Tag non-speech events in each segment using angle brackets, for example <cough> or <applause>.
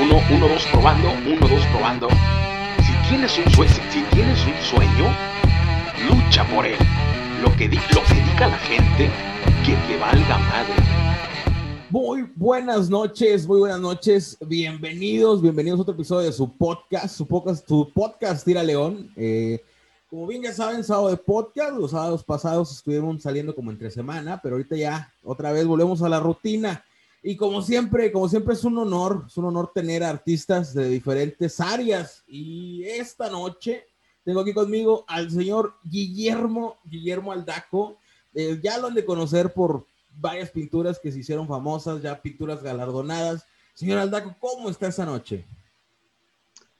Uno, uno, dos, probando, uno, dos, probando. Si tienes un sueño, si tienes un sueño, lucha por él. Lo que, lo que diga la gente, que te valga madre. Muy buenas noches, muy buenas noches. Bienvenidos, bienvenidos a otro episodio de su podcast, su podcast, su podcast Tira León. Eh, como bien ya saben, sábado de podcast, los sábados pasados estuvimos saliendo como entre semana, pero ahorita ya otra vez volvemos a la rutina. Y como siempre, como siempre es un honor, es un honor tener artistas de diferentes áreas. Y esta noche tengo aquí conmigo al señor Guillermo, Guillermo Aldaco. Eh, ya lo han de conocer por varias pinturas que se hicieron famosas, ya pinturas galardonadas. Señor Aldaco, ¿cómo está esta noche?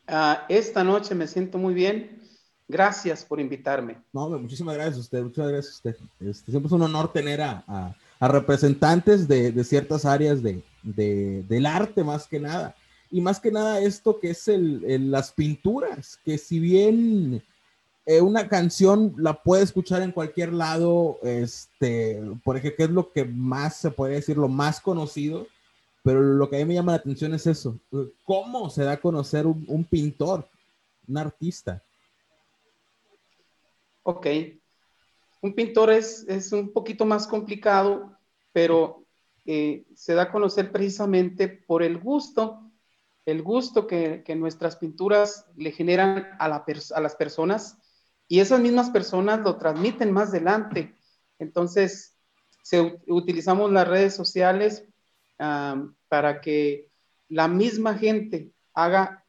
Uh, esta noche me siento muy bien. Gracias por invitarme. No, muchísimas gracias a usted, muchas gracias a usted. Este, siempre es un honor tener a, a a representantes de, ciertas áreas de, del arte más que nada. Y más que nada esto que es el, las pinturas, que si bien eh, una canción la puede escuchar en cualquier lado, este, por ejemplo, que es lo que más se puede decir, lo más conocido, pero lo que a mí me llama la atención es eso, cómo se da a conocer un, un pintor, un artista. Ok, un pintor es, es un poquito más complicado, pero eh, se da a conocer precisamente por el gusto, el gusto que, nuestras pinturas le generan a, las personas y esas mismas personas lo transmiten más adelante. Entonces, utilizamos las redes sociales para que la misma gente haga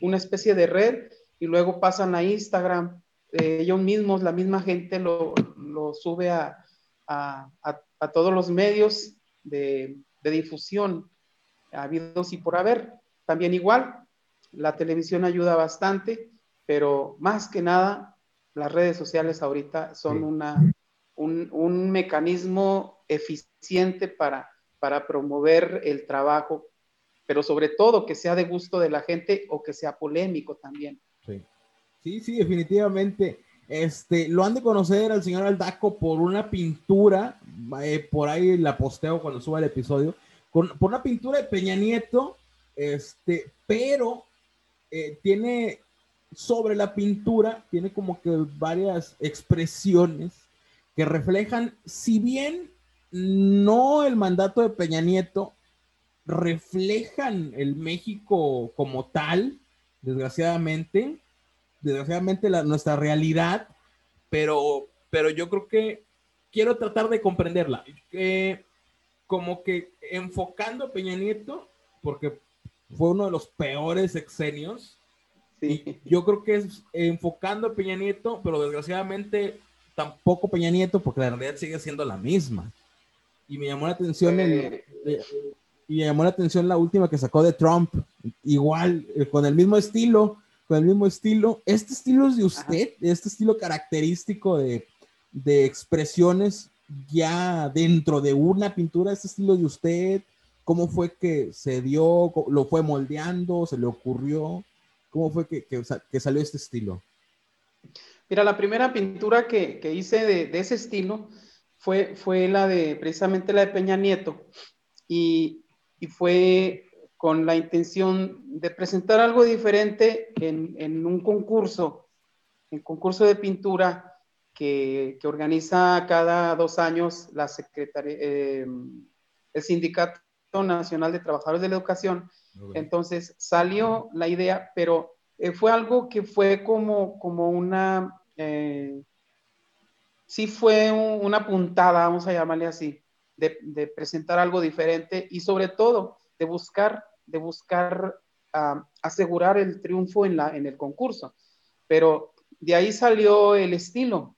una especie de red y luego pasan a Instagram, eh, ellos mismos, la misma gente lo, sube a, todos los medios de, difusión habidos y por haber. También igual, la televisión ayuda bastante, pero más que nada, las redes sociales ahorita son una, un, mecanismo eficiente para, para promover el trabajo, pero sobre todo que sea de gusto de la gente o que sea polémico también. Sí. Sí, definitivamente. Este, lo han de conocer al señor Aldaco por una pintura, eh, por ahí la posteo cuando suba el episodio, con, por una pintura de Peña Nieto, este, pero eh, tiene sobre la pintura, tiene como que varias expresiones que reflejan, si bien no el mandato de Peña Nieto, reflejan el México como tal, desgraciadamente, desgraciadamente la, nuestra realidad, pero, pero yo creo que quiero tratar de comprenderla. como que enfocando a Peña Nieto, porque fue uno de los peores exenios. Sí. yo creo que es enfocando a Peña Nieto, pero desgraciadamente tampoco Peña Nieto, porque la realidad sigue siendo la misma. Y me llamó la atención el, eh, y me llamó la atención la última que sacó de Trump, igual, eh, con el mismo estilo, con el mismo estilo. ¿Este estilo es de usted? ¿Este estilo característico de, de expresiones ya dentro de una pintura? ¿Este estilo de usted? ¿Cómo fue que se dio? ¿Lo fue moldeando? ¿Se le ocurrió? ¿Cómo fue que, que, salió este estilo? Mira, la primera pintura que, que hice de, de, ese estilo fue, fue la de, precisamente la de Peña Nieto. Y, y fue con la intención de presentar algo diferente en, un concurso, en concurso de pintura que, organiza cada dos años la Secretaría, eh, el Sindicato Nacional de Trabajadores de la Educación. Entonces salió la idea, pero eh, fue algo que fue como, como una, eh, sí fue una puntada, vamos a llamarle así, de, de presentar algo diferente y sobre todo de buscar, de buscar ah, asegurar el triunfo en, la, en el concurso. Pero de ahí salió el estilo,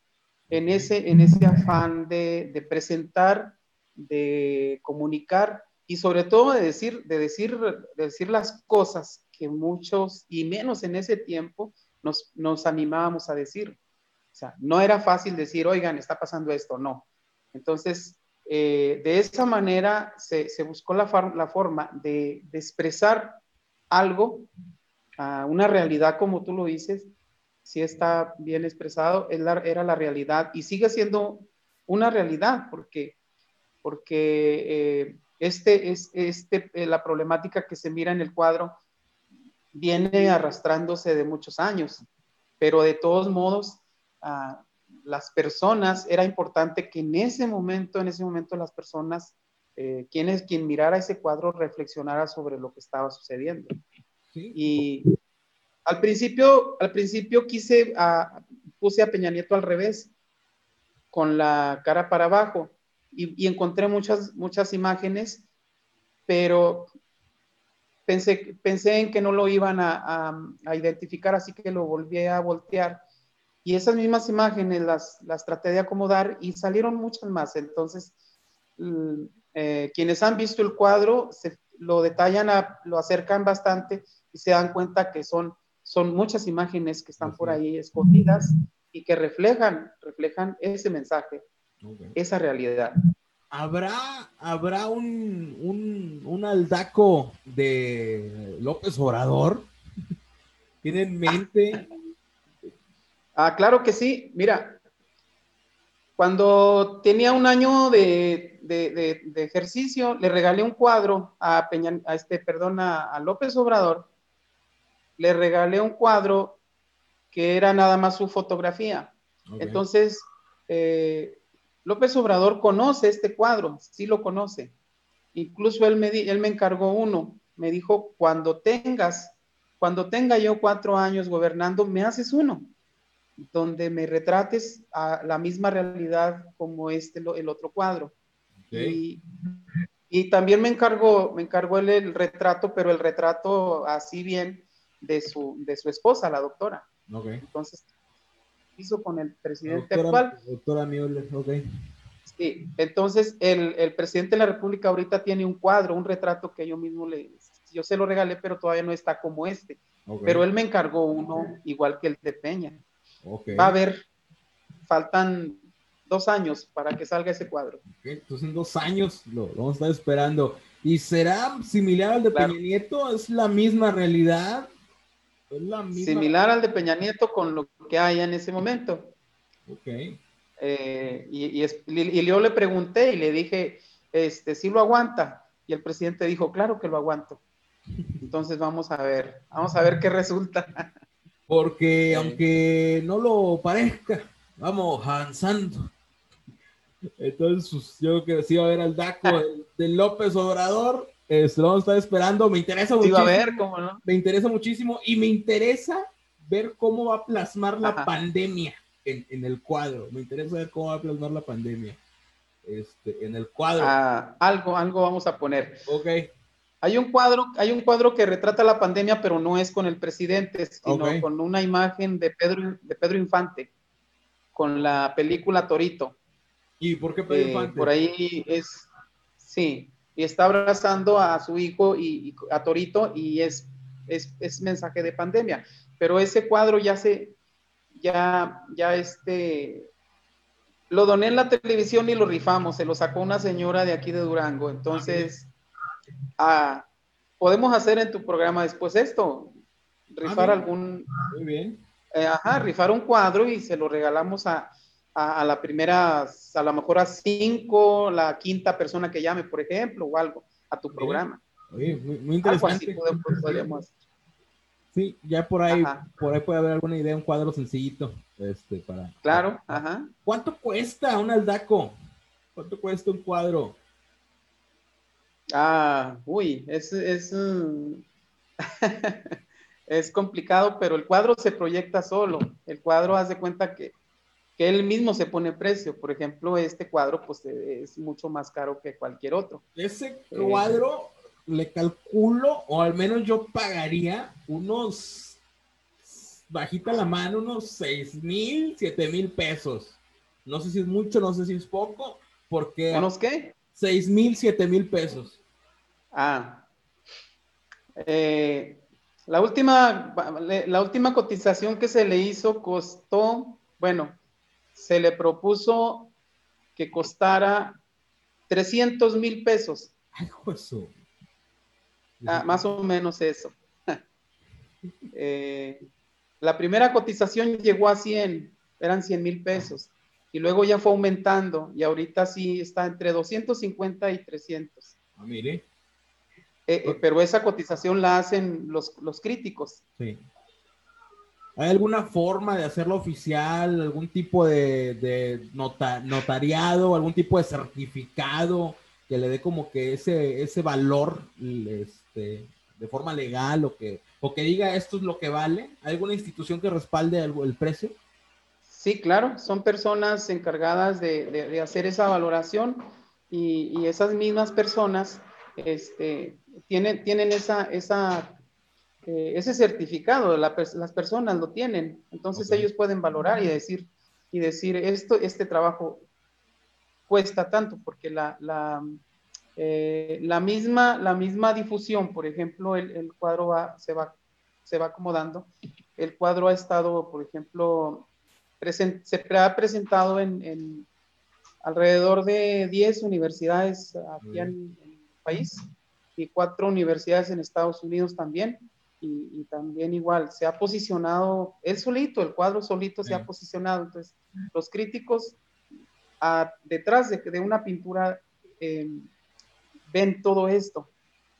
en ese, en ese afán de, de presentar, de comunicar y sobre todo de decir, de decir, de decir las cosas que muchos, y menos en ese tiempo, nos, nos animábamos a decir. O sea, no era fácil decir, oigan, está pasando esto, no. Entonces, eh, de esa manera se, buscó la, forma de, expresar algo, una realidad como tú lo dices, si está bien expresado, era la realidad y sigue siendo una realidad porque, porque eh, este es este, eh, la problemática que se mira en el cuadro viene arrastrándose de muchos años, pero de todos modos, ah, las personas, era importante que en ese momento, en ese momento las personas, eh, quien, quien mirara ese cuadro reflexionara sobre lo que estaba sucediendo. Y al principio, al principio quise, puse a Peña Nieto al revés, con la cara para abajo, y, encontré muchas, muchas imágenes, pero pensé, pensé en que no lo iban a, identificar, así que lo volví a voltear. Y esas mismas imágenes las, las traté de acomodar y salieron muchas más. Entonces, eh, quienes han visto el cuadro se, lo detallan, lo acercan bastante y se dan cuenta que son, son muchas imágenes que están por ahí escondidas y que reflejan, reflejan ese mensaje, esa realidad. ¿Habrá, habrá un, un, un, aldaco de López Obrador? ¿Tiene en mente? Ah, claro que sí. Mira, cuando tenía un año de, de, de, ejercicio, le regalé un cuadro a Peña, a este, perdón, a, López Obrador. Le regalé un cuadro que era nada más su fotografía. Entonces, eh, López Obrador conoce este cuadro, sí lo conoce. Incluso él me, él me encargó uno, me dijo, cuando tengas, cuando tenga yo cuatro años gobernando, me haces uno, donde me retrates a la misma realidad como este, el otro cuadro. Y, también me encargó, me encargó el, el, retrato, pero el retrato así bien de su, de su esposa, la doctora. Entonces, hizo con el presidente actual. Doctora Müller, ok. Sí, entonces el, el, presidente de la República ahorita tiene un cuadro, un retrato que yo mismo le, yo se lo regalé, pero todavía no está como este. Pero él me encargó uno igual que el de Peña. Va a haber, faltan dos años para que salga ese cuadro. entonces en dos años lo, vamos a estar esperando. ¿Y será similar al de Peña Nieto? ¿Es la misma realidad? Similar al de Peña Nieto con lo que hay en ese momento. Ok. Eh, y, y, yo le pregunté y le dije, este, ¿sí lo aguanta? Y el presidente dijo, claro que lo aguanto. Entonces vamos a ver, vamos a ver qué resulta. <laughs> Porque aunque no lo parezca, vamos avanzando. Entonces, yo creo que sí va a ver al DACO de López Obrador este, lo vamos a estar esperando. Me interesa muchísimo. ver, ¿cómo no? Me interesa muchísimo y me interesa ver cómo va a plasmar la pandemia en, el cuadro. Me interesa ver cómo va a plasmar la pandemia este, en el cuadro. Ah, algo, algo vamos a poner. Ok. Hay un cuadro, hay un cuadro que retrata la pandemia, pero no es con el presidente, sino con una imagen de Pedro, de Pedro Infante, con la película Torito. ¿Y por qué Pedro eh, Infante? Por ahí es, sí, y está abrazando a su hijo y, a Torito y es, es, mensaje de pandemia. Pero ese cuadro ya se, ya, ya este, lo doné en la televisión y lo rifamos, se lo sacó una señora de aquí de Durango. Entonces, ah, podemos hacer en tu programa después esto, rifar ah, algún... Muy bien. Eh, ajá, rifar un cuadro y se lo regalamos a, a, la primera, a lo mejor a cinco, la quinta persona que llame, por ejemplo, o algo, a tu programa. muy, interesante. Sí, ya por ahí, por ahí puede haber alguna idea, un cuadro sencillito, este, para. Claro, ajá. ¿Cuánto cuesta un aldaco? ¿Cuánto cuesta un cuadro? Ah, uy, es, es, <laughs> es complicado, pero el cuadro se proyecta solo. El cuadro hace cuenta que que él mismo se pone precio. Por ejemplo, este cuadro pues es mucho más caro que cualquier otro. Ese cuadro le calculo, o al menos yo pagaría unos, bajita la mano, unos seis mil, siete mil pesos. No sé si es mucho, no sé si es poco, porque... ¿Unos qué? Seis mil, siete mil pesos. Ah. Eh, la, última, la última cotización que se le hizo costó, bueno, se le propuso que costara 300 mil pesos. Ay, ah, más o menos eso. <laughs> Eh, la primera cotización llegó a 100, eran 100 mil pesos. Y luego ya fue aumentando y ahorita sí está entre 250 y 300. Ah, mire. Eh, eh, pero esa cotización la hacen los, los críticos. Sí. ¿Hay alguna forma de hacerlo oficial? ¿Algún tipo de, de notariado? ¿Algún tipo de certificado que le dé como que ese, ese valor este, de forma legal o que, o que diga esto es lo que vale? ¿Hay alguna institución que respalde el, el precio? Sí, claro, son personas encargadas de, de, hacer esa valoración y, y, esas mismas personas este, tienen, tienen esa, esa eh, ese certificado, las personas lo tienen, entonces ellos pueden valorar y decir, y decir esto, este trabajo cuesta tanto, porque la, la, eh, la misma, la misma difusión, por ejemplo, el, el, cuadro va, se, va, se va acomodando, el cuadro ha estado, por ejemplo, se ha presentado en, en, alrededor de 10 universidades aquí en, en el país y cuatro universidades en Estados Unidos también y, también igual se ha posicionado, él solito, el cuadro solito se ha posicionado. Entonces, los críticos detrás de, de, una pintura eh, ven todo esto,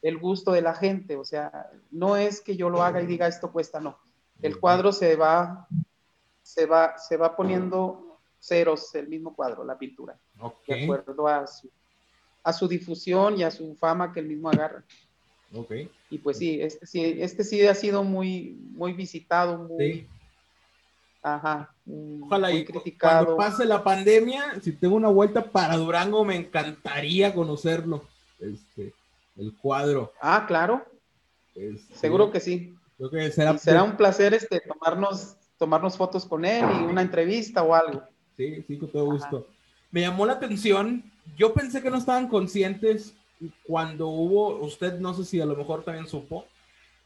el gusto de la gente, o sea, no es que yo lo haga y diga esto cuesta, no. El cuadro se va, se va, se va poniendo ceros el mismo cuadro, la pintura, de acuerdo a su, a su difusión y a su fama que el mismo agarra. Okay. Y pues sí, este sí, este sí ha sido muy, muy visitado, muy, ajá, Ojalá muy y criticado. Cuando pase la pandemia, si tengo una vuelta para Durango, me encantaría conocerlo, este, el cuadro. Ah, claro. Este, Seguro que sí. Creo que será, será un placer este, tomarnos, tomarnos fotos con él y una entrevista o algo. Sí, sí, con todo gusto. Me llamó la atención, yo pensé que no estaban conscientes cuando hubo, usted no sé si a lo mejor también supo,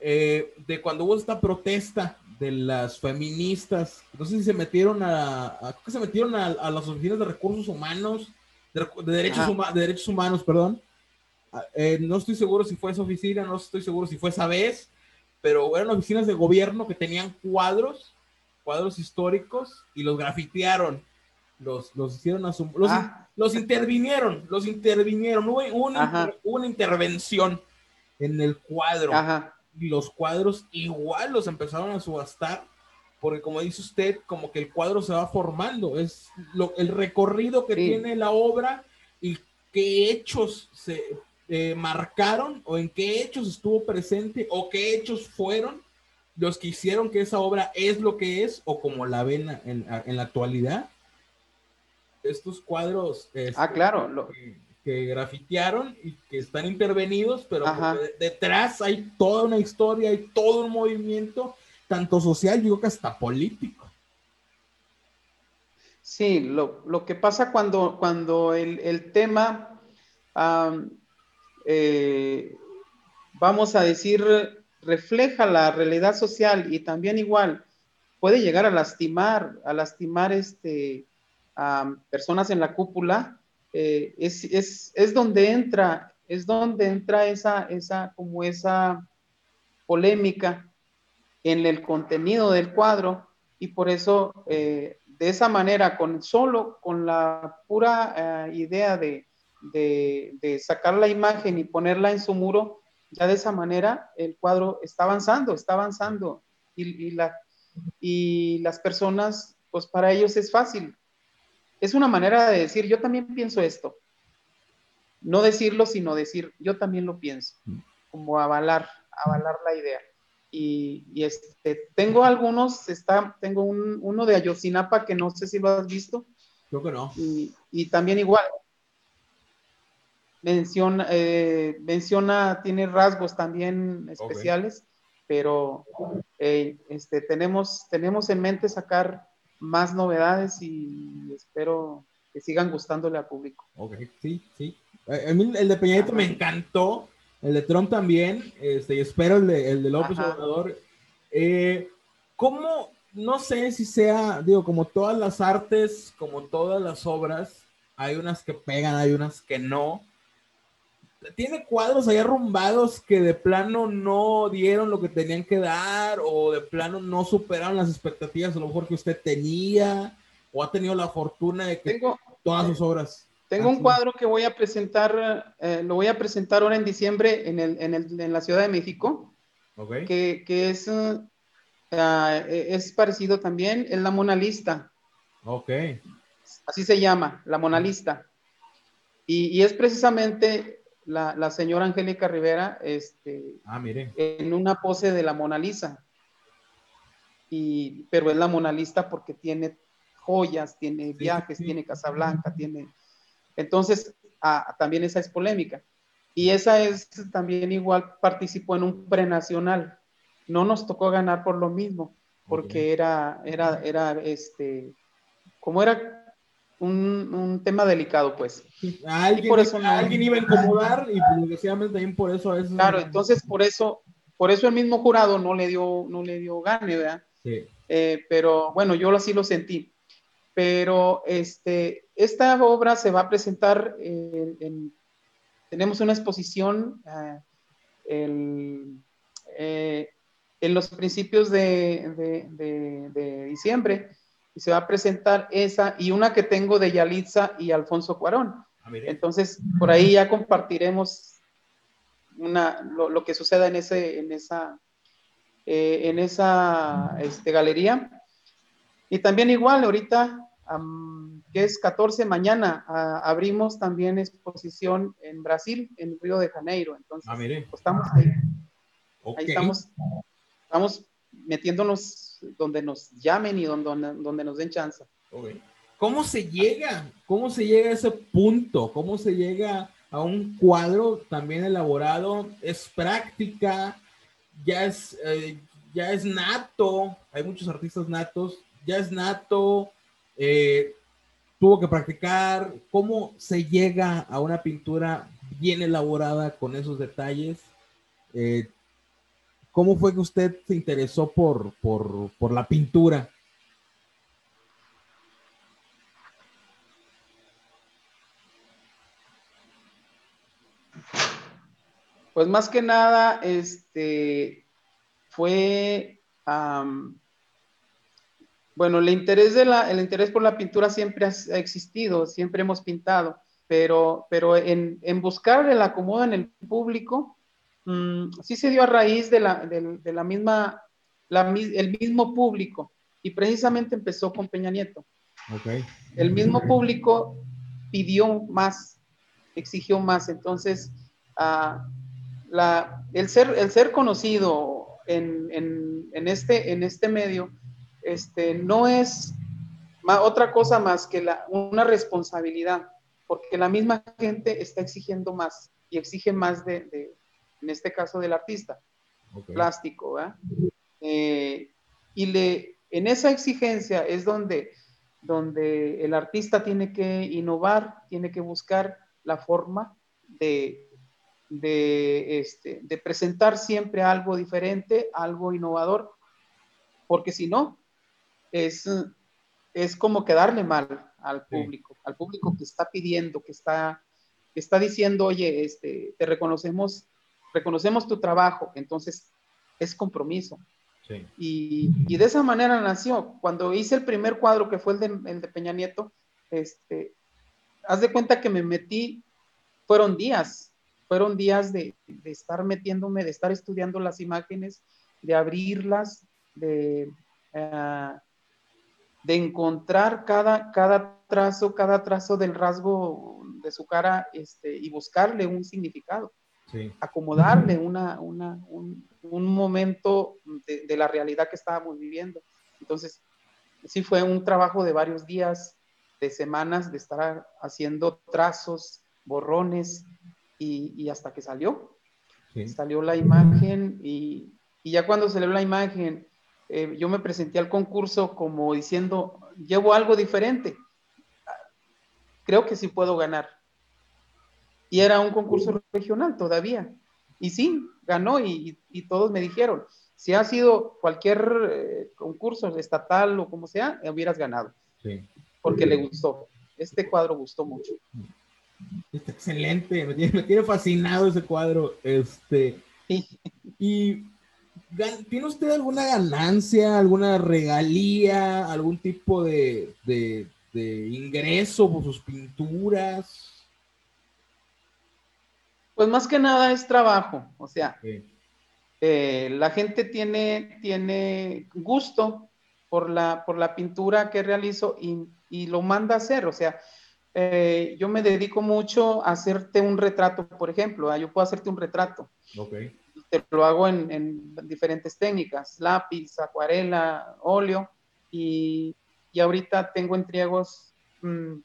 eh, de cuando hubo esta protesta de las feministas, no sé si se metieron a, se metieron a, las oficinas de recursos humanos, de, derechos, de derechos humanos, perdón. Ah, eh, no estoy seguro si fue esa oficina, no estoy seguro si fue esa vez, pero eran oficinas de gobierno que tenían cuadros, cuadros históricos, y los grafitearon los, los hicieron a su... Los, ah. los intervinieron, los intervinieron. Hubo, una, una, intervención en el cuadro. Y los cuadros igual los empezaron a subastar, porque como dice usted, como que el cuadro se va formando. Es lo, el recorrido que tiene la obra y qué hechos se eh, marcaron o en qué hechos estuvo presente o qué hechos fueron los que hicieron que esa obra es lo que es o como la ven en, en la actualidad estos cuadros este, ah, claro. que, grafitearon y que están intervenidos, pero detrás hay toda una historia, hay todo un movimiento, tanto social, digo que hasta político. Sí, lo, que pasa cuando, cuando el, tema, eh, vamos a decir, refleja la realidad social y también igual puede llegar a lastimar, a lastimar este, personas en la cúpula, eh, es, es, es, donde entra, es donde entra esa, esa, como esa polémica en el contenido del cuadro. Y por eso eh, de esa manera, con solo con la pura eh, idea de, de, de, sacar la imagen y ponerla en su muro, ya de esa manera el cuadro está avanzando, está avanzando. Y, la, y las personas, pues para ellos es fácil, es una manera de decir, yo también pienso esto. No decirlo, sino decir, yo también lo pienso, como avalar, avalar la idea. Y, este, tengo algunos, está, tengo un, uno de Ayotzinapa que no sé si lo has visto. Creo que no. Y, también igual. Menciona, eh, menciona, tiene rasgos también especiales, pero eh, este, tenemos, tenemos en mente sacar más novedades y espero que sigan gustándole al público. Ok, sí, sí. Eh, el de Peña me encantó, el de Trump también, este, y espero el de, el de López Obrador. Eh, ¿Cómo, no sé si sea, digo, como todas las artes, como todas las obras, hay unas que pegan, hay unas que no tiene cuadros ahí arrumbados que de plano no dieron lo que tenían que dar o de plano no superaron las expectativas a lo mejor que usted tenía o ha tenido la fortuna de que todas sus obras. Tengo un cuadro que voy a presentar, eh, lo voy a presentar ahora en diciembre en, el, en, el, en la Ciudad de México, Ok. que, que es, uh, es parecido también, es la Mona Lista, Ok. así se llama, la Mona Lista. Y, y es precisamente la, la señora Angélica Rivera este, Ah, mire. en una pose de la Mona Lisa. Y, pero es la Mona Lista porque tiene joyas, tiene viajes, sí. tiene Casablanca, tiene... Entonces, ah, también esa es polémica. Y esa es también igual participó en un prenacional. No nos tocó ganar por lo mismo, porque era, era, era, este, como era un, un tema delicado, pues. Alguien, Y por eso alguien iba a incomodar y pues, desgraciadamente también por eso a veces. Claro, entonces por eso, por eso el mismo jurado no le dio, no le dio gane, ¿verdad? Sí. Eh, pero bueno, yo así lo sentí. Pero este, esta obra se va a presentar en, en- tenemos una exposición ah, el, eh, en los principios de, de- de- de diciembre y se va a presentar esa y una que tengo de Yalitza y Alfonso Cuarón. Ah. Entonces, por ahí ya compartiremos una, lo, lo que suceda en, ese, en esa, eh, en esa este, galería. Y también igual, ahorita, am, que es 14, mañana, abrimos también exposición en Brasil, en Río de Janeiro. Entonces, Ah, pues, estamos ahí, Ok. ahí estamos, estamos metiéndonos donde nos llamen y donde, donde, nos den chance. ¿Cómo se llega? ¿Cómo se llega a ese punto? ¿Cómo se llega a un cuadro también elaborado? ¿Es práctica? ¿Ya es, eh, ya es nato? Hay muchos artistas natos. ¿Ya es nato? Eh, ¿Tuvo que practicar? ¿Cómo se llega a una pintura bien elaborada con esos detalles? Eh, ¿Cómo fue que usted se interesó por, por, por la pintura? Pues más que nada, este, fue, bueno, el interés, de la, el interés por la pintura siempre ha existido, siempre hemos pintado, pero, pero en, en buscar el acomodo en el público, mm, sí se dio a raíz de la, de, de la misma, la el mismo público, y precisamente empezó con Peña Nieto. El mismo público pidió más, exigió más, entonces, ah, la, el, ser, el ser conocido en, en- en este, en este medio este, no es ma- otra cosa más que la, una responsabilidad, porque la misma gente está exigiendo más y exige más de, de- en este caso del artista plástico, ¿verdad? Eh, y le, en esa exigencia es donde, donde el artista tiene que innovar, tiene que buscar la forma de, de, este, de presentar siempre algo diferente, algo innovador, porque si no, es, es como quedarle mal al Sí. público, al público que está pidiendo, que está, que está diciendo, oye, este, te reconocemos, reconocemos tu trabajo, entonces es compromiso. Sí. Y, y de esa manera nació. Cuando hice el primer cuadro, que fue el de, el de Peña Nieto, este, haz de cuenta que me metí, fueron días, fueron días de, de estar metiéndome, de estar estudiando las imágenes, de abrirlas, de, ah, de encontrar cada, cada trazo, cada trazo del rasgo de su cara este, y buscarle un significado Sí. acomodarle una, una- un, un momento de, de la realidad que estábamos viviendo. Entonces, sí fue un trabajo de varios días, de semanas, de estar haciendo trazos, borrones, y, y hasta que salió, Sí. salió la imagen, y, y ya cuando salió la imagen, eh, yo me presenté al concurso como diciendo, llevo algo diferente, creo que sí puedo ganar. Y era un concurso regional todavía. Y sí, ganó y, y todos me dijeron, si ha sido cualquier eh, concurso estatal o como sea, hubieras ganado, Sí. porque le gustó. Este cuadro gustó mucho. Está excelente, me tiene, me tiene fascinado ese cuadro. Este, Sí. y ¿tiene usted alguna ganancia, alguna regalía, algún tipo de, de, ingreso por sus pinturas? Pues más que nada es trabajo, o sea, eh, la gente tiene, tiene gusto por la, por la pintura que realizo y, y lo manda a hacer, o sea, eh, yo me dedico mucho a hacerte un retrato, por ejemplo, ¿ah? yo puedo hacerte un retrato. Okay. Te lo hago en, en, diferentes técnicas, lápiz, acuarela, óleo, y, y ahorita tengo entregos, mmm,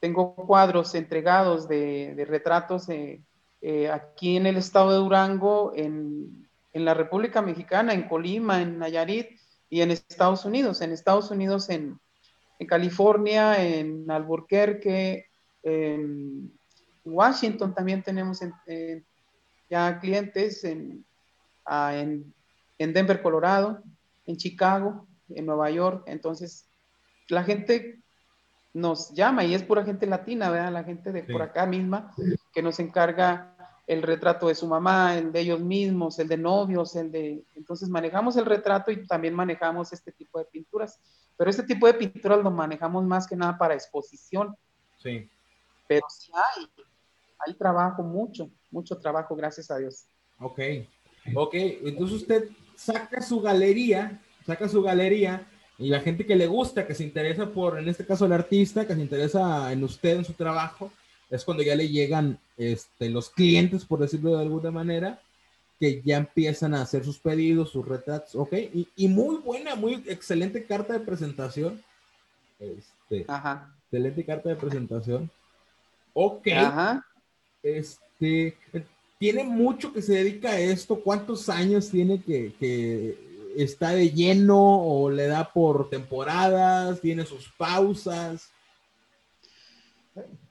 tengo cuadros entregados de, de retratos eh, eh, aquí en el estado de Durango, en, en la República Mexicana, en Colima, en Nayarit y en Estados Unidos. En Estados Unidos, en, en California, en Albuquerque, en Washington también tenemos ya clientes, ah, en, en, Denver, Colorado, en Chicago, en Nueva York. Entonces, la gente nos llama y es pura gente latina, ¿verdad? La gente de por acá misma que nos encarga el retrato de su mamá, el de ellos mismos, el de novios, el de... Entonces manejamos el retrato y también manejamos este tipo de pinturas. Pero este tipo de pinturas lo manejamos más que nada para exposición. Sí. Pero sí hay, hay trabajo, mucho, mucho trabajo, gracias a Dios. Ok, ok, entonces usted saca su galería, saca su galería y la gente que le gusta, que se interesa por, en este caso el artista, que se interesa en usted, en su trabajo, es cuando ya le llegan este, los clientes, por decirlo de alguna manera, que ya empiezan a hacer sus pedidos, sus retratos, ok, y, y muy buena, muy excelente carta de presentación. Este, Ajá. Excelente carta de presentación. Ok. Ajá. Este, tiene mucho que se dedica a esto. ¿Cuántos años tiene que, que está de lleno o le da por temporadas? ¿Tiene sus pausas?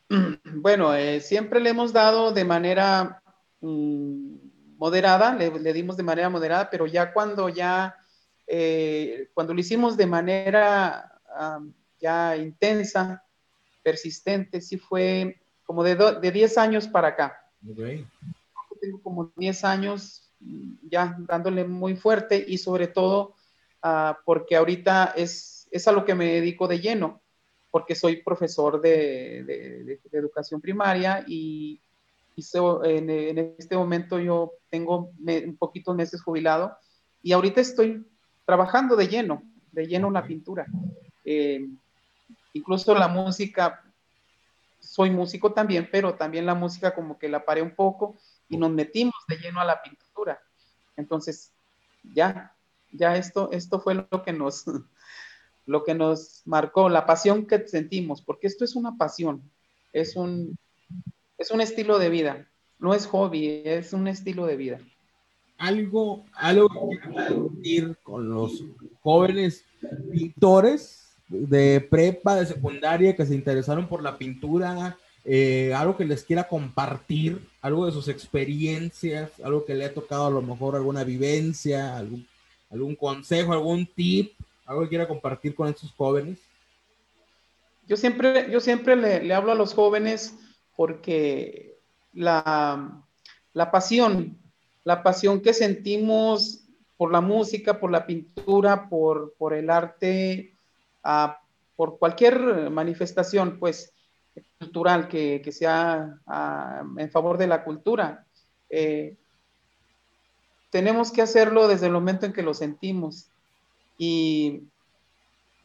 <clears throat> Bueno, eh, siempre le hemos dado de manera mmm, moderada, le, le, dimos de manera moderada, pero ya cuando ya, eh, cuando lo hicimos de manera um, ya intensa, persistente, sí fue como de, do, de 10 años para acá. Okay. Tengo como 10 años ya dándole muy fuerte y sobre todo uh, porque ahorita es, es a lo que me dedico de lleno, porque soy profesor de, de, de, de educación primaria y, y so, en, en, este momento yo tengo me, un poquito meses jubilado y ahorita estoy trabajando de lleno, de lleno en la pintura. Eh, incluso la música, soy músico también, pero también la música como que la paré un poco y nos metimos de lleno a la pintura. Entonces, ya, ya esto, esto fue lo que nos, <laughs> lo que nos marcó, la pasión que sentimos, porque esto es una pasión, es un, es un estilo de vida, no es hobby, es un estilo de vida. Algo, algo que con los jóvenes pintores de prepa, de secundaria, que se interesaron por la pintura, eh, algo que les quiera compartir, algo de sus experiencias, algo que le ha tocado a lo mejor alguna vivencia, algún, algún consejo, algún tip, algo que quiera compartir con estos jóvenes. Yo siempre, yo siempre le, le hablo a los jóvenes porque la, la pasión, la pasión que sentimos por la música, por la pintura, por, por el arte, uh, por cualquier manifestación, pues, cultural que, que sea uh, en favor de la cultura. Eh, tenemos que hacerlo desde el momento en que lo sentimos y,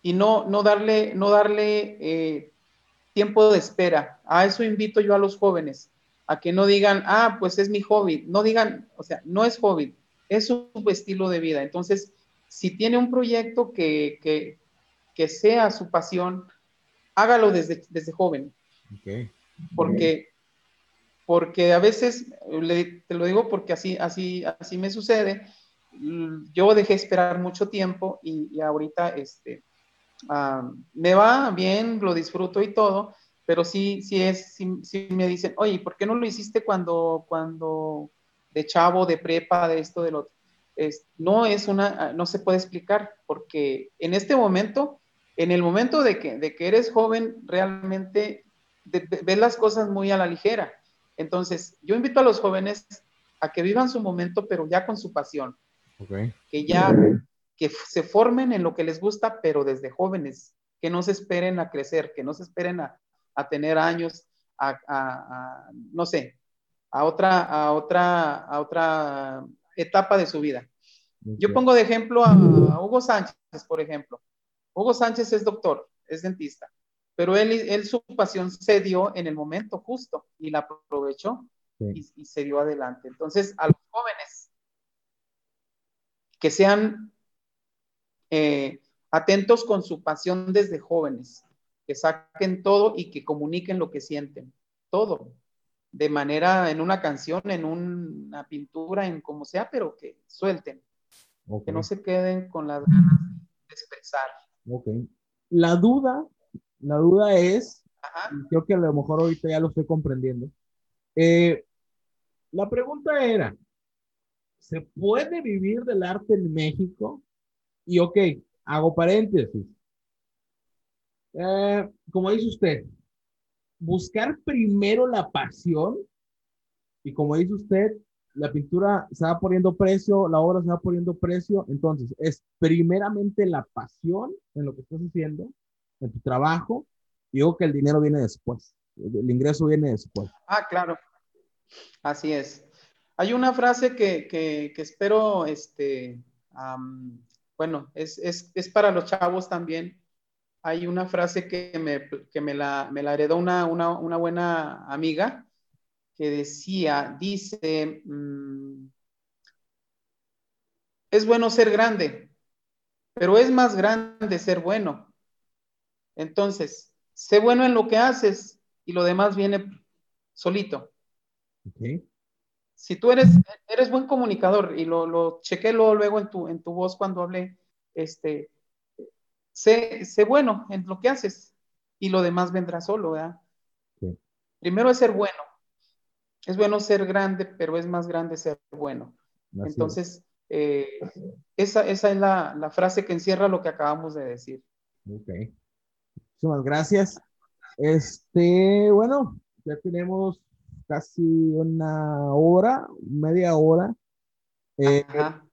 y no, no darle, no darle eh, tiempo de espera. A eso invito yo a los jóvenes, a que no digan, ah, pues es mi hobby. No digan, o sea, no es hobby, es su estilo de vida. Entonces, si tiene un proyecto que, que, que sea su pasión, hágalo desde, desde joven. Okay. Porque, porque a veces, le, te lo digo porque así, así, así me sucede, yo dejé esperar mucho tiempo y, y ahorita, este, uh, me va bien, lo disfruto y todo, pero sí, sí es, sí, sí, me dicen, oye, ¿por qué no lo hiciste cuando, cuando de chavo, de prepa, de esto, del otro? Es, no es una, no se puede explicar, porque en este momento, en el momento de que, de que eres joven, realmente ves las cosas muy a la ligera. Entonces, yo invito a los jóvenes a que vivan su momento, pero ya con su pasión. Okay. Que ya, que se formen en lo que les gusta, pero desde jóvenes, que no se esperen a crecer, que no se esperen a, tener años, a, no sé, a otra, a otra, a otra etapa de su vida. Yo pongo de ejemplo a, Hugo Sánchez, por ejemplo. Hugo Sánchez es doctor, es dentista, pero él, él su pasión se dio en el momento justo y la aprovechó y, se dio adelante. Entonces, a los jóvenes que sean eh, atentos con su pasión desde jóvenes, que saquen todo y que comuniquen lo que sienten, todo, de manera en una canción, en una pintura, en como sea, pero que suelten, que no se queden con las ganas de expresar. Ok. La duda, la duda es, creo que a lo mejor ahorita ya lo estoy comprendiendo. Eh, la pregunta era, ¿se puede vivir del arte en México? Y ok, hago paréntesis. Eh, como dice usted, buscar primero la pasión y como dice usted, la pintura se va poniendo precio, la obra se va poniendo precio, entonces es primeramente la pasión en lo que estás haciendo, en tu trabajo, digo que el dinero viene después, el ingreso viene después. Ah, claro, así es. Hay una frase que, que, que espero, este, bueno, es, es, es, para los chavos también. Hay una frase que me, que me, la, me la heredó una, una, una, buena amiga que decía, dice, mm, es bueno ser grande, pero es más grande ser bueno. Entonces, sé bueno en lo que haces y lo demás viene solito. Okay si tú eres, eres buen comunicador y lo, lo chequé luego, en tu, en tu voz cuando hablé, este, sé, sé, bueno en lo que haces y lo demás vendrá solo, ¿verdad? Primero es ser bueno. Es bueno ser grande, pero es más grande ser bueno. Entonces, eh, esa, esa, es la, la, frase que encierra lo que acabamos de decir. Muchísimas gracias. Este, bueno, ya tenemos casi una hora, media hora. Eh,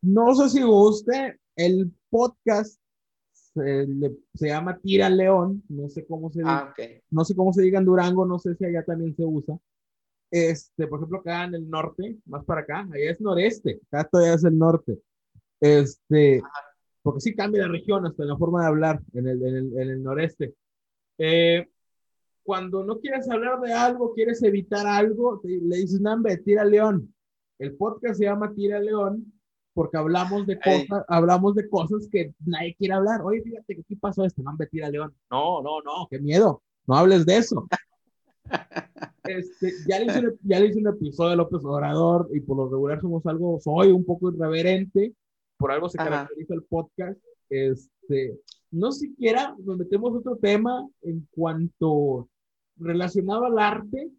no sé si guste, el podcast se, llama Tira León, no sé cómo se ah, no sé cómo se diga en Durango, no sé si allá también se usa. Este, por ejemplo, acá en el norte, más para acá, allá es noreste, acá todavía es el norte. Este, porque sí cambia la región hasta la forma de hablar en el, en el, en el noreste. Eh, cuando no quieres hablar de algo, quieres evitar algo, le dices, Nambe, tira león. El podcast se llama Tira León porque hablamos de cosas, hablamos de cosas que nadie quiere hablar. Oye, fíjate que aquí pasó esto, Nambe, tira león. No, no, no, qué miedo. No hables de eso. <laughs> Este, ya, le hice un, ya le hice un episodio de López Obrador y por lo regular somos algo, soy un poco irreverente, por algo se caracteriza el podcast. Este, no siquiera nos metemos otro tema en cuanto relacionado al arte,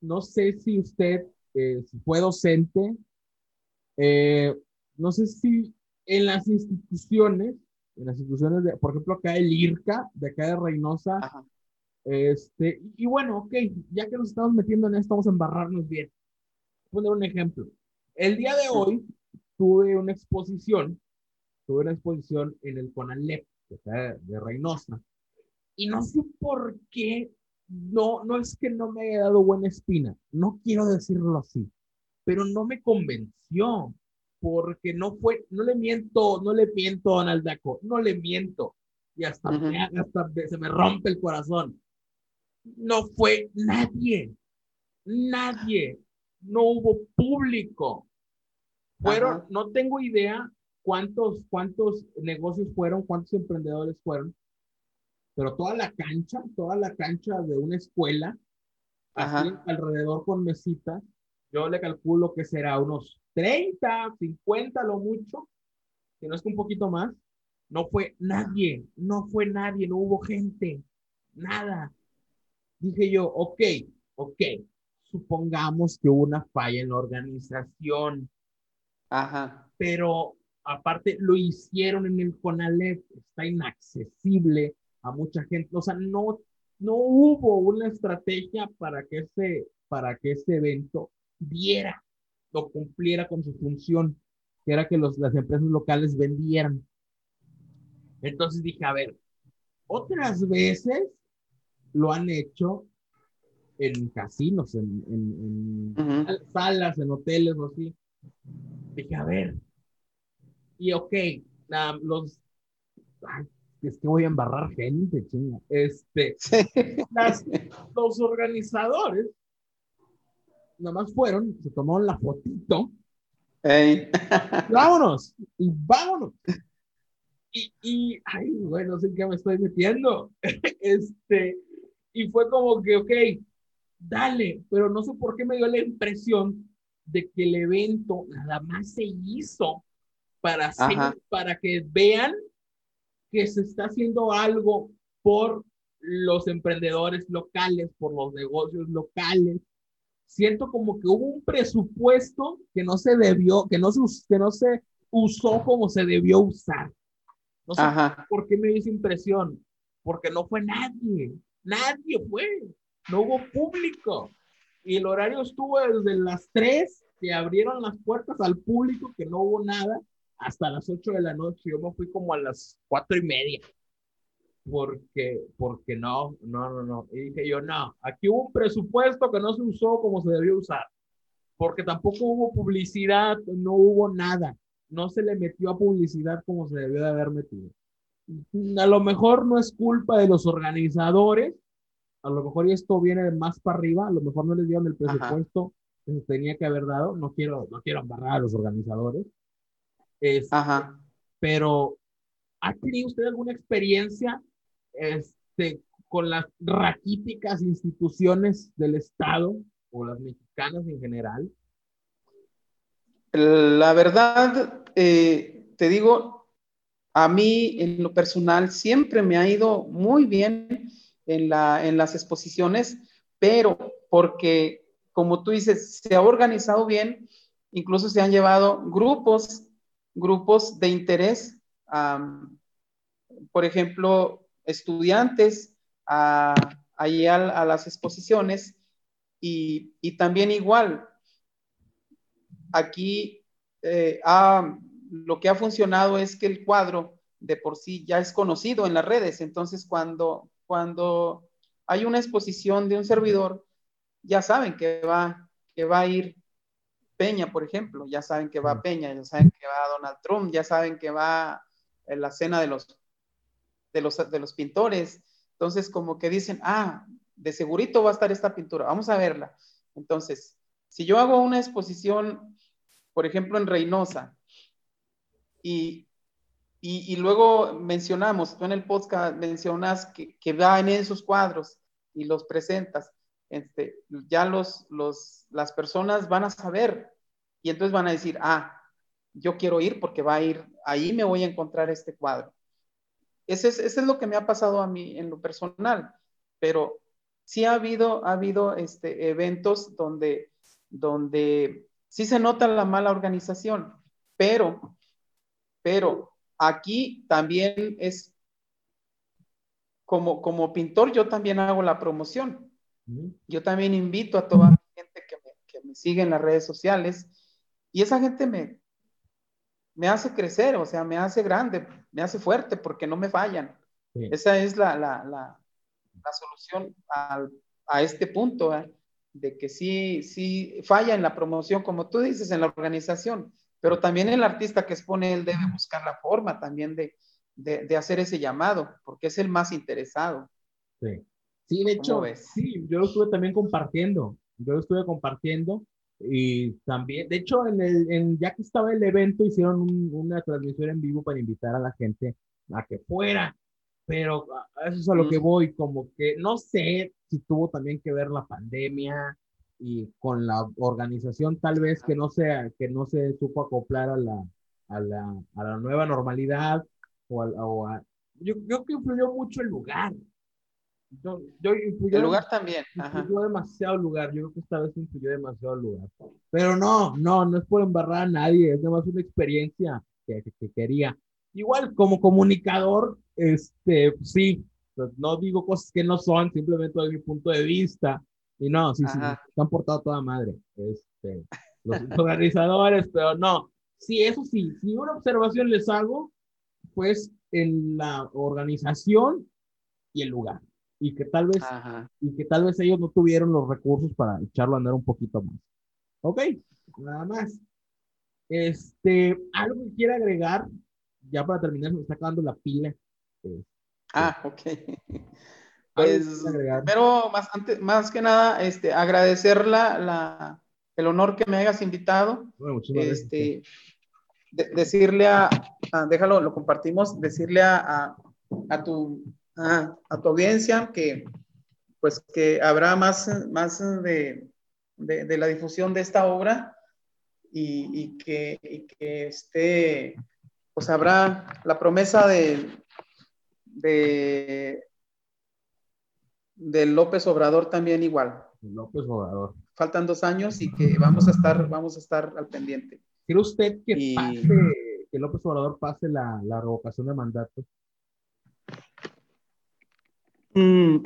no sé si usted eh, fue docente, eh, no sé si en las instituciones, en las instituciones, de, por ejemplo, acá el IRCA, de acá de Reynosa, este, y bueno, ok, ya que nos estamos metiendo en esto, vamos a embarrarnos bien. Voy a poner un ejemplo. El día de hoy tuve una exposición, tuve una exposición en el CONALEP, de, de Reynosa, y no sé por qué no, no es que no me haya dado buena espina, no quiero decirlo así, pero no me convenció, porque no fue, no le miento, no le miento a Donald Daco, no le miento, y hasta, hasta se me rompe el corazón. No fue nadie, nadie, no hubo público. Fueron, no tengo idea cuántos, cuántos negocios fueron, cuántos emprendedores fueron, pero toda la cancha, toda la cancha de una escuela, así alrededor con mesitas, yo le calculo que será unos 30, 50 lo mucho, si no es que un poquito más. No fue nadie, no fue nadie, no hubo gente, nada. Dije yo, ok, ok, supongamos que hubo una falla en la organización. Ajá. Pero aparte lo hicieron en el CONALEP, está inaccesible a mucha gente, o sea, no, no hubo una estrategia para que ese, para que ese evento diera o cumpliera con su función, que era que los, las empresas locales vendieran. Entonces dije, a ver, Otras veces lo han hecho en casinos, en, en, salas, en hoteles o así. Dije, a ver. Y ok, los. es que voy a embarrar gente, chinga. Este. los organizadores nomás fueron, se tomaron la fotito. <laughs> vámonos, y vámonos. Y, y, ay, bueno, no sé qué me estoy metiendo. <laughs> este, y fue como que, ok, dale, pero no sé por qué me dio la impresión de que el evento nada más se hizo para, para que vean que se está haciendo algo por los emprendedores locales, por los negocios locales. Siento como que hubo un presupuesto que no se debió, que no se, que no se usó como se debió usar. No sé por qué me dio esa impresión, porque no fue nadie, nadie fue no hubo público. Y el horario estuvo desde las 3 que abrieron las puertas al público, que no hubo nada, hasta las 8 de la noche. Yo me fui como a las 4 y media. Porque, porque no, no, no, no. Y dije yo, no, aquí hubo un presupuesto que no se usó como se debió usar. Porque tampoco hubo publicidad, no hubo nada. No se le metió a publicidad como se debió de haber metido. A lo mejor no es culpa de los organizadores, a lo mejor esto viene más para arriba, a lo mejor no les dieron el presupuesto que se tenía que haber dado, no quiero, no quiero embarrar a los organizadores, este, Ajá. pero ¿ha tenido usted alguna experiencia este, con las raquíticas instituciones del Estado o las mexicanas en general? La verdad, eh, te digo, a mí en lo personal siempre me ha ido muy bien en, la, en las exposiciones, pero porque, como tú dices, se ha organizado bien, incluso se han llevado grupos, grupos de interés, por ejemplo, estudiantes a, allí a, las exposiciones y, y, también igual, aquí eh, lo que ha funcionado es que el cuadro de por sí ya es conocido en las redes, entonces cuando cuando hay una exposición de un servidor, ya saben que va, que va a ir Peña, por ejemplo, ya saben que va Peña, ya saben que va Donald Trump, ya saben que va en la cena de los, de los, de los pintores. Entonces, como que dicen, ah, de segurito va a estar esta pintura, vamos a verla. Entonces, si yo hago una exposición, por ejemplo, en Reynosa, y y, luego mencionamos, tú en el podcast mencionas que, que van en esos cuadros y los presentas. Este, ya los, los, las personas van a saber y entonces van a decir, ah, yo quiero ir porque va a ir, ahí me voy a encontrar este cuadro. Ese es, ese es lo que me ha pasado a mí en lo personal, pero sí ha habido, ha habido este, eventos donde, donde sí se nota la mala organización, pero, pero aquí también es, como, como pintor, yo también hago la promoción. Yo también invito a toda la gente que me, que me sigue en las redes sociales y esa gente me, me hace crecer, o sea, me hace grande, me hace fuerte porque no me fallan. Esa es la, la, la, la solución al, a este punto, ¿eh? de que sí, sí falla en la promoción, como tú dices, en la organización pero también el artista que expone, él debe buscar la forma también de, de, hacer ese llamado, porque es el más interesado. Sí, sí de hecho, sí, yo lo estuve también compartiendo, yo lo estuve compartiendo y también, de hecho, en el, en, ya que estaba el evento, hicieron una transmisión en vivo para invitar a la gente a que fuera, pero eso es a lo que voy, como que no sé si tuvo también que ver la pandemia, y con la organización tal vez que no sea que no se supo acoplar a la, a la, a la nueva normalidad o o yo, creo que influyó mucho el lugar yo, yo el lugar también influyó demasiado lugar yo creo que esta vez influyó demasiado lugar pero no no no es por embarrar a nadie es más una experiencia que, que, quería igual como comunicador este sí pues, no digo cosas que no son simplemente de mi punto de vista y no, sí, sí, se han portado toda madre. Este, los <laughs> organizadores, pero no. Sí, eso sí, si una observación les hago, pues en la organización y el lugar. Y que tal vez, y que tal vez ellos no tuvieron los recursos para echarlo a andar un poquito más. Ok, nada más. Este, algo que quiera agregar, ya para terminar, se me está acabando la pila. Este, ah, ok. <laughs> Pues, pero más, antes, más que nada, este, agradecer la, el honor que me hayas invitado. este, decirle a, déjalo, lo compartimos, decirle a, a, tu, a, tu audiencia que, pues, que habrá más, más de, de, la difusión de esta obra y, y que, y que este, pues habrá la promesa de, de, de López Obrador también igual. López Obrador. Faltan dos años y que vamos a estar, vamos a estar al pendiente. ¿Cree usted que, pase, que López Obrador pase la, la revocación de mandato? Mm,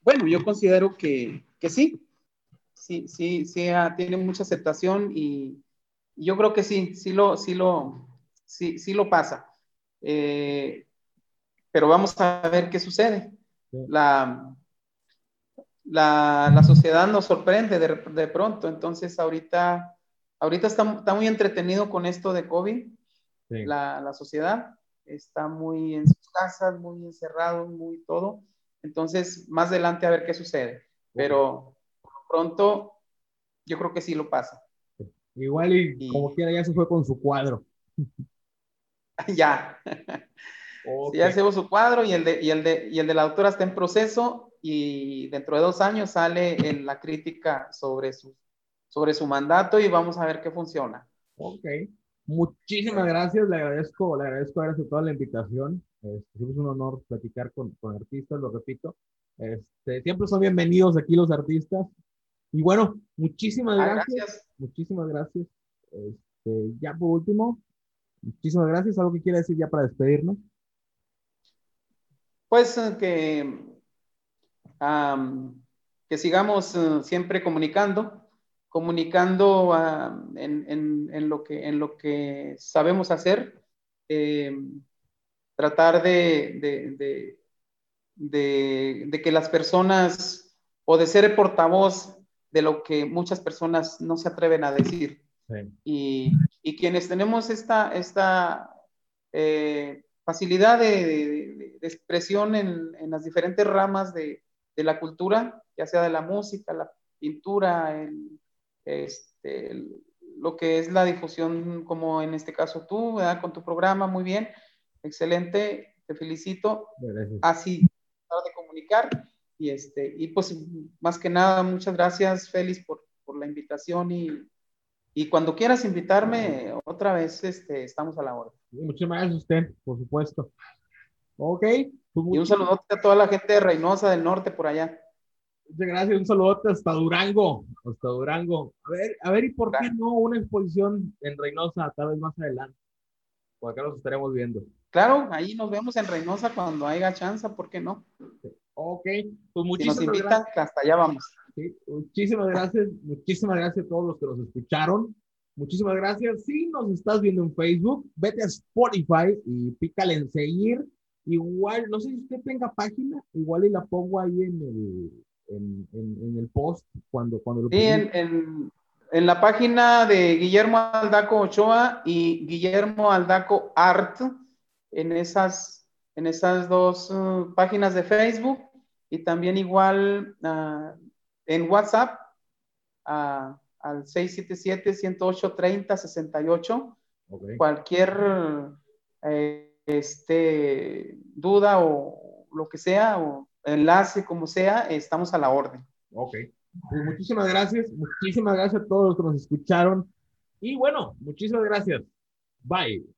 bueno, yo considero que, que, sí. Sí, sí, sí, ah, tiene mucha aceptación y yo creo que sí, sí lo, sí lo, sí, sí lo pasa. Eh, pero vamos a ver qué sucede. La, la, sociedad nos sorprende de, pronto, entonces ahorita, ahorita está, está, muy entretenido con esto de COVID, la, sociedad está muy en sus casas, muy encerrado, muy todo, entonces más adelante a ver qué sucede, pero pronto yo creo que sí lo pasa. Igual y, como quiera ya se fue con su cuadro. <laughs> ya. ya se fue su cuadro y el, de, y, el de, y el de la autora está en proceso y dentro de dos años sale en la crítica sobre su, sobre su mandato y vamos a ver qué funciona. Ok. Muchísimas gracias, le agradezco, le agradezco haber aceptado la invitación. Este, es un honor platicar con, con, artistas, lo repito. Este, siempre son bienvenidos aquí los artistas. Y bueno, muchísimas ah, gracias. Muchísimas gracias. Este, ya por último, muchísimas gracias. ¿Algo que quiera decir ya para despedirnos? Pues eh, que que sigamos eh, siempre comunicando, comunicando en, lo que, en lo que sabemos hacer, eh, tratar de, de, que las personas, o de ser portavoz de lo que muchas personas no se atreven a decir. Y, quienes tenemos esta, esta eh, facilidad de, expresión en, en, las diferentes ramas de, de la cultura, ya sea de la música, la pintura, este, lo que es la difusión, como en este caso tú, con tu programa, muy bien, excelente, te felicito. Así, de comunicar. Y, este, y pues, más que nada, muchas gracias, Félix, por, por la invitación y, y cuando quieras invitarme, otra vez este, estamos a la hora. Muchas gracias a usted, por supuesto. Ok. Pues y un saludote a toda la gente de Reynosa del norte por allá. Muchas gracias, un saludote hasta Durango, hasta Durango. A ver, a ver, ¿y por qué no una exposición en Reynosa tal vez más adelante? Por acá nos estaremos viendo. Claro, ahí nos vemos en Reynosa cuando haya chance, ¿por qué no? Ok, pues muchísimas si nos invitan, hasta allá vamos. muchísimas gracias, muchísimas gracias a todos los que nos escucharon. Muchísimas gracias. Si nos estás viendo en Facebook, vete a Spotify y pícale en seguir Igual, no sé si usted tenga página, igual y la pongo ahí en el, en, en, el post cuando, cuando lo Sí, en, en, la página de Guillermo Aldaco Ochoa y Guillermo Aldaco Art, en esas, en esas dos uh, páginas de Facebook y también igual uh, en WhatsApp uh, al 677-108-3068. Cualquier eh, este, duda o lo que sea, o enlace, como sea, estamos a la orden. Ok. Pues muchísimas gracias, muchísimas gracias a todos los que nos escucharon. Y bueno, muchísimas gracias. Bye.